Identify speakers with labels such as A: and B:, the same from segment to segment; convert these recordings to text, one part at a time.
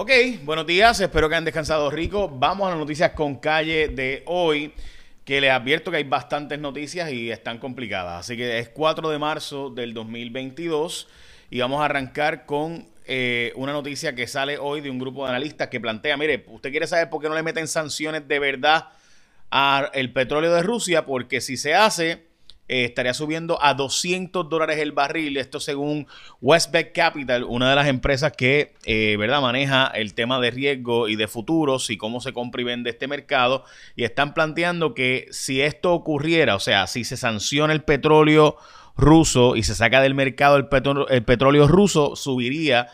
A: Ok, buenos días, espero que hayan descansado rico. Vamos a las noticias con calle de hoy, que les advierto que hay bastantes noticias y están complicadas. Así que es 4 de marzo del 2022 y vamos a arrancar con eh, una noticia que sale hoy de un grupo de analistas que plantea, mire, usted quiere saber por qué no le meten sanciones de verdad al petróleo de Rusia, porque si se hace eh, estaría subiendo a 200 dólares el barril. Esto según Westbeck Capital, una de las empresas que eh, ¿verdad? maneja el tema de riesgo y de futuros y cómo se compra y vende este mercado. Y están planteando que si esto ocurriera, o sea, si se sanciona el petróleo ruso y se saca del mercado el, el petróleo ruso, subiría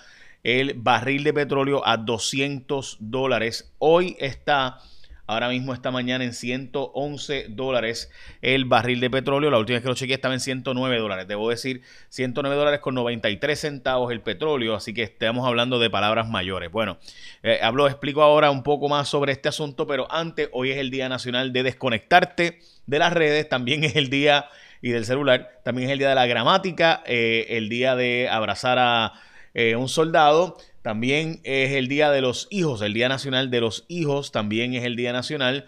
A: el barril de petróleo a 200 dólares. Hoy está Ahora mismo esta mañana en 111 dólares el barril de petróleo. La última vez que lo chequeé estaba en 109 dólares. Debo decir 109 dólares con 93 centavos el petróleo. Así que estamos hablando de palabras mayores. Bueno, eh, hablo, explico ahora un poco más sobre este asunto. Pero antes, hoy es el Día Nacional de Desconectarte de las redes. También es el día y del celular. También es el día de la gramática. Eh, el día de abrazar a eh, un soldado. También es el Día de los Hijos, el Día Nacional de los Hijos, también es el Día Nacional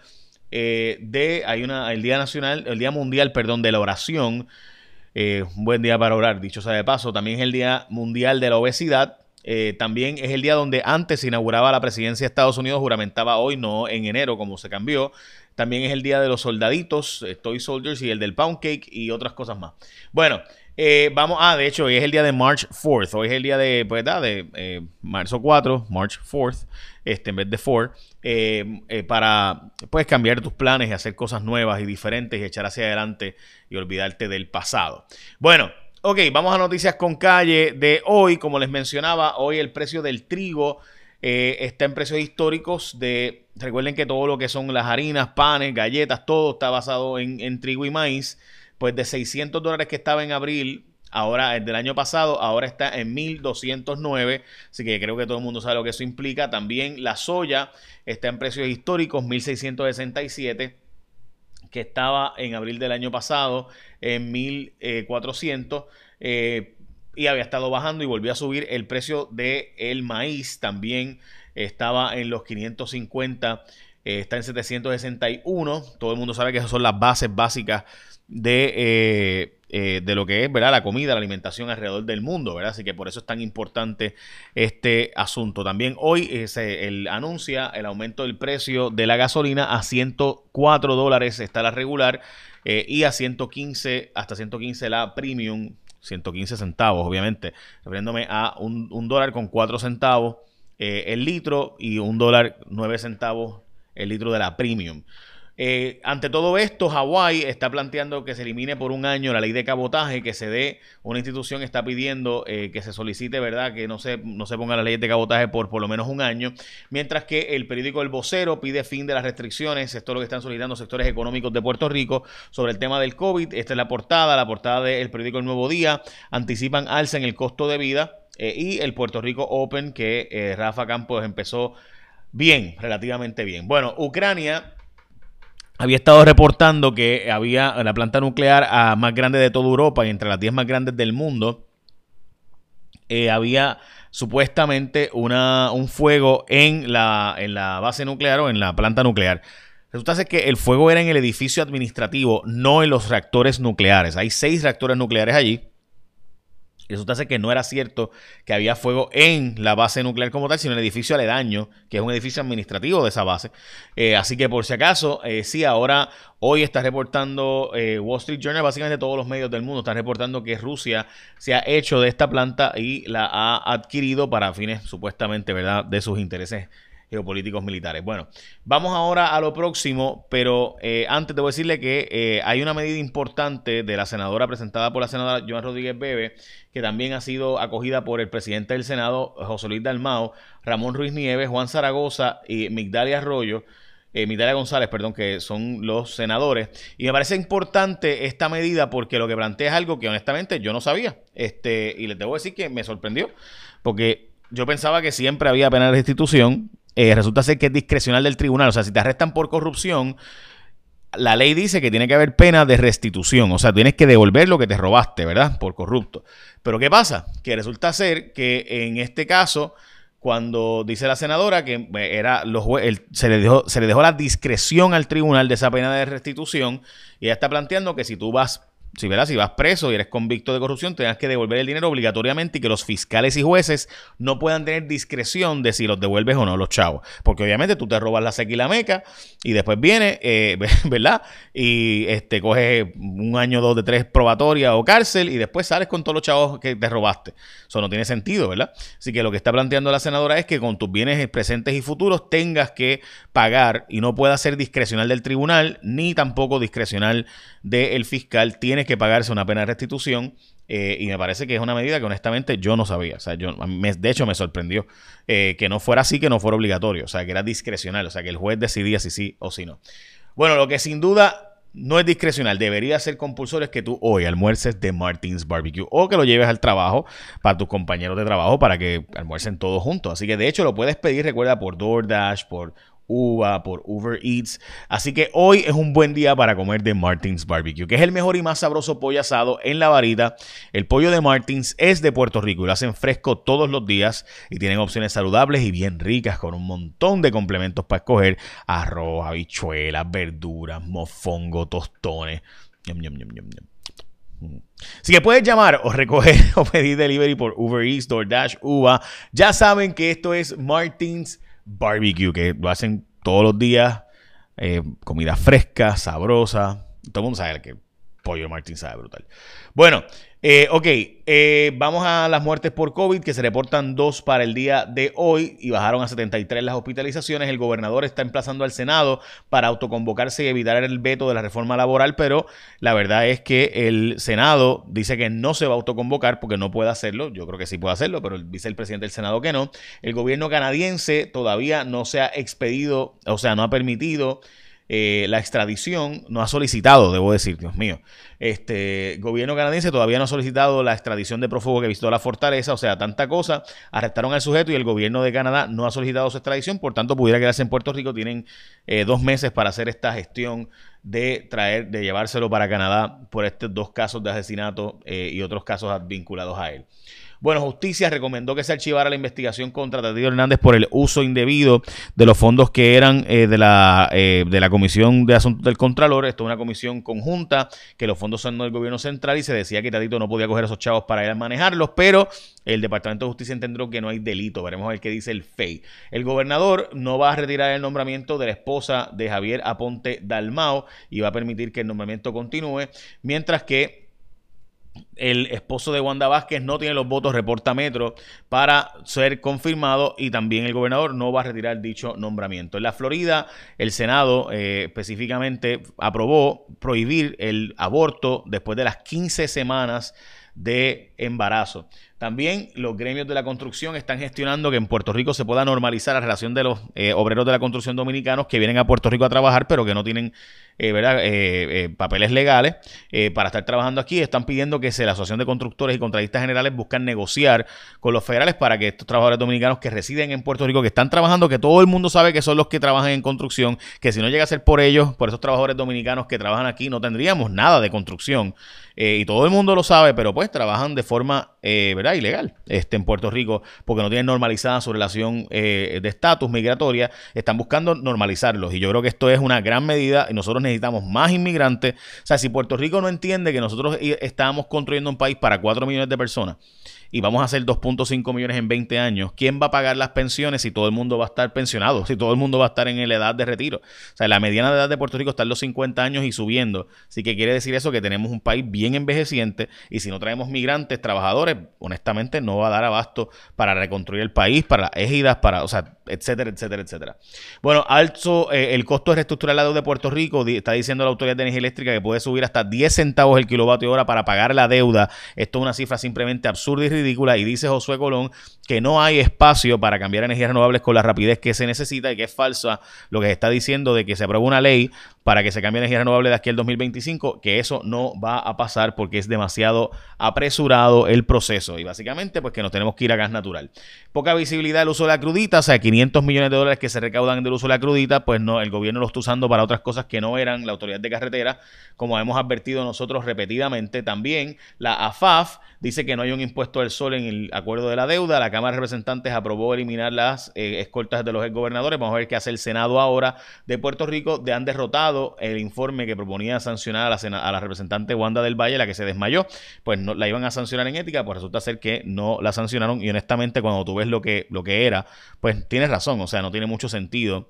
A: eh, de, hay una, el Día Nacional, el Día Mundial, perdón, de la oración. Eh, un buen día para orar, dicho sea de paso. También es el Día Mundial de la Obesidad. Eh, también es el día donde antes se inauguraba la presidencia de Estados Unidos, juramentaba hoy, no en enero, como se cambió. También es el día de los soldaditos, Toy Soldiers y el del Pound Cake y otras cosas más. Bueno, eh, vamos, ah, de hecho, hoy es el día de March 4th. Hoy es el día de, pues, de eh, marzo 4, March 4th, este, en vez de 4, eh, para, pues, cambiar tus planes y hacer cosas nuevas y diferentes y echar hacia adelante y olvidarte del pasado. Bueno, ok, vamos a noticias con calle de hoy. Como les mencionaba, hoy el precio del trigo está en precios históricos de, recuerden que todo lo que son las harinas, panes, galletas, todo está basado en trigo y maíz pues de 600 dólares que estaba en abril, ahora el del año pasado, ahora está en 1209, así que creo que todo el mundo sabe lo que eso implica. También la soya está en precios históricos, 1667 que estaba en abril del año pasado en 1400 eh, y había estado bajando y volvió a subir. El precio del el maíz también estaba en los 550 eh, está en 761 todo el mundo sabe que esas son las bases básicas de, eh, eh, de lo que es ¿verdad? la comida, la alimentación alrededor del mundo, ¿verdad? Así que por eso es tan importante este asunto. También hoy se el, anuncia el aumento del precio de la gasolina a 104 dólares está la regular y a 115, hasta 115 la premium, 115 centavos, obviamente, refiriéndome a un, un dólar con 4 centavos el litro y un dólar 9 centavos el litro de la premium. Eh, ante todo esto, Hawái está planteando que se elimine por un año la ley de cabotaje, que se dé, una institución está pidiendo eh, que se solicite, ¿verdad?, que no se, no se ponga la ley de cabotaje por por lo menos un año, mientras que el periódico El Vocero pide fin de las restricciones, esto es lo que están solicitando sectores económicos de Puerto Rico sobre el tema del COVID, esta es la portada, la portada del periódico El Nuevo Día, anticipan alza en el costo de vida eh, y el Puerto Rico Open que Rafa Campos empezó bien, relativamente bien. Bueno, Ucrania había estado reportando que había la planta nuclear más grande de toda Europa y entre las 10 más grandes del mundo, eh, había supuestamente una, un fuego en la, en la base nuclear o en la planta nuclear. Resulta ser que el fuego era en el edificio administrativo, no en los reactores nucleares. Hay seis reactores nucleares allí. Resulta ser que no era cierto que había fuego en la base nuclear como tal, sino en el edificio aledaño, que es un edificio administrativo de esa base. Eh, así que por si acaso, eh, sí, ahora, hoy está reportando eh, Wall Street Journal, básicamente todos los medios del mundo están reportando que Rusia se ha hecho de esta planta y la ha adquirido para fines supuestamente, ¿verdad?, de sus intereses geopolíticos militares. Bueno, vamos ahora a lo próximo, pero eh, antes debo decirle que eh, hay una medida importante de la senadora presentada por la senadora Joan Rodríguez Bebe, que también ha sido acogida por el presidente del Senado, José Luis Dalmao, Ramón Ruiz Nieves, Juan Zaragoza y Migdalia Arroyo. Eh, Migdalia González, perdón, que son los senadores. Y me parece importante esta medida porque lo que plantea es algo que honestamente yo no sabía. Este, y les debo decir que me sorprendió. Porque yo pensaba que siempre había pena de restitución eh, resulta ser que es discrecional del tribunal. O sea, si te arrestan por corrupción, la ley dice que tiene que haber pena de restitución. O sea, tienes que devolver lo que te robaste, ¿verdad? Por corrupto. Pero ¿qué pasa? Que resulta ser que en este caso cuando dice la senadora que eh, era los se, le dejó, se le dejó la discreción al tribunal de esa pena de restitución y ella está planteando que si tú vas si, verás, si vas preso y eres convicto de corrupción, tengas que devolver el dinero obligatoriamente y que los fiscales y jueces no puedan tener discreción de si los devuelves o no los chavos. Porque obviamente tú te robas la seca y la meca y después viene, eh, ¿verdad? Y este, coges un año, dos de tres probatoria o cárcel y después sales con todos los chavos que te robaste. Eso no tiene sentido, ¿verdad? Así que lo que está planteando la senadora es que con tus bienes presentes y futuros tengas que pagar y no pueda ser discrecional del tribunal ni tampoco discrecional del fiscal. Tienes que pagarse una pena de restitución. Eh, y me parece que es una medida que honestamente yo no sabía. O sea, yo, de hecho me sorprendió eh, que no fuera así, que no fuera obligatorio. O sea, que era discrecional. O sea, que el juez decidía si sí o si no. Bueno, lo que sin duda no es discrecional, debería ser compulsorio es que tú hoy almuerces de Martins Barbecue o que lo lleves al trabajo para tus compañeros de trabajo para que almuercen todos juntos. Así que de hecho lo puedes pedir, recuerda, por DoorDash, por Uva, por Uber Eats. Así que hoy es un buen día para comer de Martins Barbecue, que es el mejor y más sabroso pollo asado en la varita. El pollo de Martins es de Puerto Rico y lo hacen fresco todos los días y tienen opciones saludables y bien ricas con un montón de complementos para escoger: arroz, habichuelas, verduras, mofongo, tostones. Así que puedes llamar o recoger o pedir delivery por Uber Eats, DoorDash, Uva. Ya saben que esto es Martins barbecue, que lo hacen todos los días. Eh, comida fresca, sabrosa. Todo el mundo sabe que pollo Martín sabe brutal. Bueno, eh, ok, eh, vamos a las muertes por COVID, que se reportan dos para el día de hoy y bajaron a 73 las hospitalizaciones. El gobernador está emplazando al Senado para autoconvocarse y evitar el veto de la reforma laboral, pero la verdad es que el Senado dice que no se va a autoconvocar porque no puede hacerlo. Yo creo que sí puede hacerlo, pero dice el presidente del Senado que no. El gobierno canadiense todavía no se ha expedido, o sea, no ha permitido eh, la extradición, no ha solicitado, debo decir, Dios mío, este gobierno canadiense todavía no ha solicitado la extradición de prófugo que visitó la fortaleza, o sea, tanta cosa, arrestaron al sujeto y el gobierno de Canadá no ha solicitado su extradición, por tanto pudiera quedarse en Puerto Rico, tienen eh, dos meses para hacer esta gestión de traer, de llevárselo para Canadá por estos dos casos de asesinato eh, y otros casos vinculados a él. Bueno, Justicia recomendó que se archivara la investigación contra Tadeo Hernández por el uso indebido de los fondos que eran eh, de, la, eh, de la Comisión de Asuntos del Contralor. Esto es una comisión conjunta, que los fondos son del gobierno central y se decía que Tadito no podía coger esos chavos para ir a manejarlos, pero el Departamento de Justicia entendió que no hay delito. Veremos a ver qué dice el FEI. El gobernador no va a retirar el nombramiento de la esposa de Javier Aponte Dalmao y va a permitir que el nombramiento continúe, mientras que el esposo de Wanda Vázquez no tiene los votos, reporta Metro, para ser confirmado y también el gobernador no va a retirar dicho nombramiento. En la Florida, el Senado eh, específicamente aprobó prohibir el aborto después de las 15 semanas de embarazo. También los gremios de la construcción están gestionando que en Puerto Rico se pueda normalizar la relación de los eh, obreros de la construcción dominicanos que vienen a Puerto Rico a trabajar, pero que no tienen eh, ¿verdad? Eh, papeles legales para estar trabajando aquí. Están pidiendo que se, la Asociación de Constructores y Contratistas Generales buscan negociar con los federales para que estos trabajadores dominicanos que residen en Puerto Rico, que están trabajando, que todo el mundo sabe que son los que trabajan en construcción, que si no llega a ser por ellos, por esos trabajadores dominicanos que trabajan aquí, no tendríamos nada de construcción. y todo el mundo lo sabe, pero pues trabajan de forma, ¿verdad? Ilegal este, en Puerto Rico porque no tienen normalizada su relación eh, de estatus migratoria. Están buscando normalizarlos y yo creo que esto es una gran medida y nosotros necesitamos más inmigrantes. O sea, si Puerto Rico no entiende que nosotros estamos construyendo un país para 4 millones de personas, y vamos a hacer 2.5 millones en 20 años, ¿quién va a pagar las pensiones si todo el mundo va a estar pensionado? Si todo el mundo va a estar en la edad de retiro. O sea, la mediana de edad de Puerto Rico está en los 50 años y subiendo. Así que quiere decir eso que tenemos un país bien envejeciente y si no traemos migrantes, trabajadores, honestamente no va a dar abasto para reconstruir el país, para las égidas, para, o sea, etcétera, etcétera, etcétera. Bueno, alto, eh, el costo de reestructurar la deuda de Puerto Rico, está diciendo la Autoridad de Energía Eléctrica que puede subir hasta 10 centavos el kilovatio hora para pagar la deuda. Esto es una cifra simplemente absurda y ridícula y dice Josué Colón que no hay espacio para cambiar energías renovables con la rapidez que se necesita y que es falsa lo que se está diciendo de que se aprueba una ley para que se cambie energía renovable de aquí al 2025, que eso no va a pasar porque es demasiado apresurado el proceso y básicamente pues que nos tenemos que ir a gas natural. Poca visibilidad del uso de la crudita, o sea, 500 500 millones de dólares que se recaudan del uso de la crudita, pues no, el gobierno los está usando para otras cosas que no eran la autoridad de carretera, como hemos advertido nosotros repetidamente. También la AFAF dice que no hay un impuesto sol en el acuerdo de la deuda. La Cámara de Representantes aprobó eliminar las eh, escoltas de los gobernadores. Vamos a ver qué hace el Senado ahora de Puerto Rico. De han derrotado el informe que proponía sancionar a la, a la representante Wanda del Valle, la que se desmayó. Pues no la iban a sancionar en ética, pues resulta ser que no la sancionaron. Y honestamente, cuando tú ves lo que, lo que era, pues tienes razón. O sea, no tiene mucho sentido.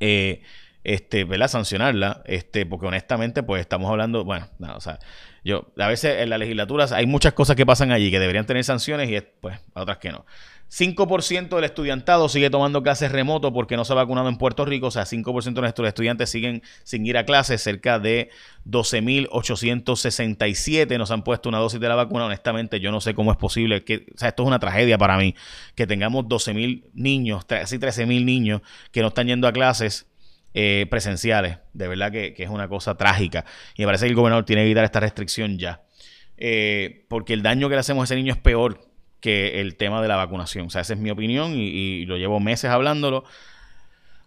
A: Eh, este, ¿verdad? Sancionarla, este, porque honestamente, pues estamos hablando, bueno, o sea, yo, a veces en las legislaturas hay muchas cosas que pasan allí que deberían tener sanciones y pues otras que no. 5% del estudiantado sigue tomando clases remoto porque no se ha vacunado en Puerto Rico, o sea, 5% de nuestros estudiantes siguen sin ir a clases, cerca de 12.867 nos han puesto una dosis de la vacuna, honestamente yo no sé cómo es posible, que, o sea, esto es una tragedia para mí, que tengamos 12.000 niños, casi 13.000 niños que no están yendo a clases eh, presenciales. De verdad que, es una cosa trágica. Y me parece que el gobernador tiene que evitar esta restricción ya. Eh, porque el daño que le hacemos a ese niño es peor que el tema de la vacunación. O sea, esa es mi opinión y, lo llevo meses hablándolo.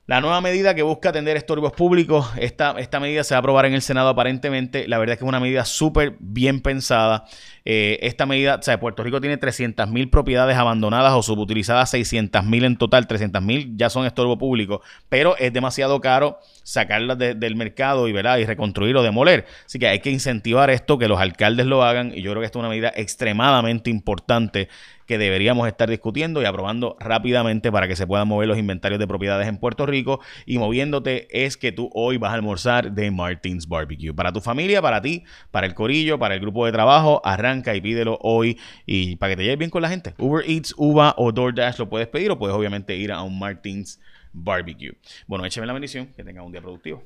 A: La nueva medida que busca atender estorbos públicos, esta, esta medida se va a aprobar en el Senado aparentemente. La verdad es que es una medida súper bien pensada. Eh, esta medida, o sea, Puerto Rico tiene 300.000 propiedades abandonadas o subutilizadas, 600.000 en total, 300.000 ya son estorbo público, pero es demasiado caro sacarlas del mercado y, ¿verdad? y reconstruir o demoler. Así que hay que incentivar esto, que los alcaldes lo hagan y yo creo que esta es una medida extremadamente importante que deberíamos estar discutiendo y aprobando rápidamente para que se puedan mover los inventarios de propiedades en Puerto Rico. Y moviéndote es que tú hoy vas a almorzar de Martins Barbecue. Para tu familia, para ti, para el corillo, para el grupo de trabajo, arranca y pídelo hoy y para que te lleves bien con la gente. Uber Eats, Uva o DoorDash lo puedes pedir o puedes obviamente ir a un Martins Barbecue. Bueno, écheme la bendición, que tenga un día productivo.